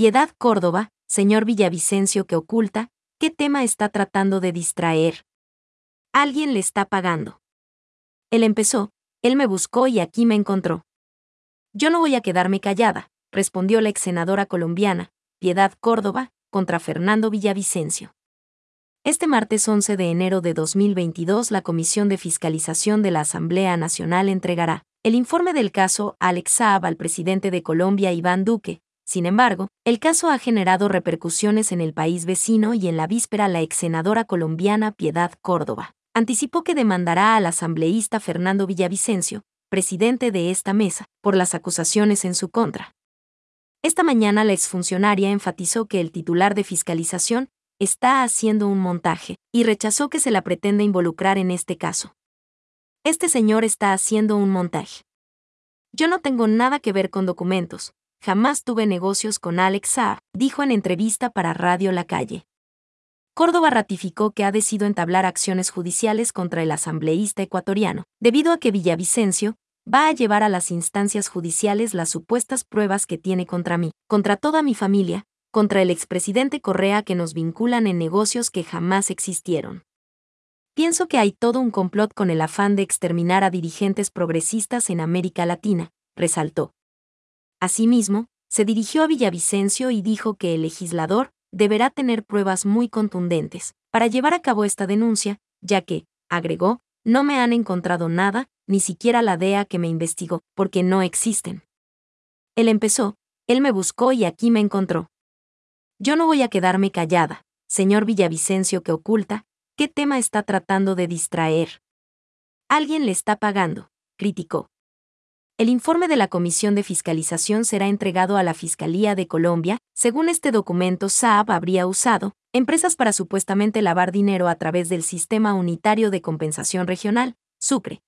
Piedad Córdoba, señor Villavicencio que oculta, ¿qué tema está tratando de distraer? Alguien le está pagando. Él empezó, él me buscó y aquí me encontró. Yo no voy a quedarme callada, respondió la ex senadora colombiana, Piedad Córdoba, contra Fernando Villavicencio. Este martes 11 de enero de 2022 la Comisión de Fiscalización de la Asamblea Nacional entregará el informe del caso Alex Saab al presidente de Colombia Iván Duque. Sin embargo, el caso ha generado repercusiones en el país vecino y en la víspera la ex senadora colombiana Piedad Córdoba anticipó que demandará al asambleísta Fernando Villavicencio, presidente de esta mesa, por las acusaciones en su contra. Esta mañana la exfuncionaria enfatizó que el titular de fiscalización está haciendo un montaje y rechazó que se la pretenda involucrar en este caso. Este señor está haciendo un montaje. Yo no tengo nada que ver con documentos, jamás tuve negocios con Alex Saab, dijo en entrevista para Radio La Calle. Córdoba ratificó que ha decidido entablar acciones judiciales contra el asambleísta ecuatoriano, debido a que Villavicencio va a llevar a las instancias judiciales las supuestas pruebas que tiene contra mí, contra toda mi familia, contra el expresidente Correa que nos vinculan en negocios que jamás existieron. Pienso que hay todo un complot con el afán de exterminar a dirigentes progresistas en América Latina, resaltó. Asimismo, se dirigió a Villavicencio y dijo que el legislador deberá tener pruebas muy contundentes para llevar a cabo esta denuncia, ya que, agregó, no me han encontrado nada, ni siquiera la DEA que me investigó, porque no existen. Él empezó, él me buscó y aquí me encontró. Yo no voy a quedarme callada, señor Villavicencio que oculta, ¿qué tema está tratando de distraer? Alguien le está pagando, criticó. El informe de la Comisión de Fiscalización será entregado a la Fiscalía de Colombia. Según este documento, Saab habría usado empresas para supuestamente lavar dinero a través del Sistema Unitario de Compensación Regional, SUCRE,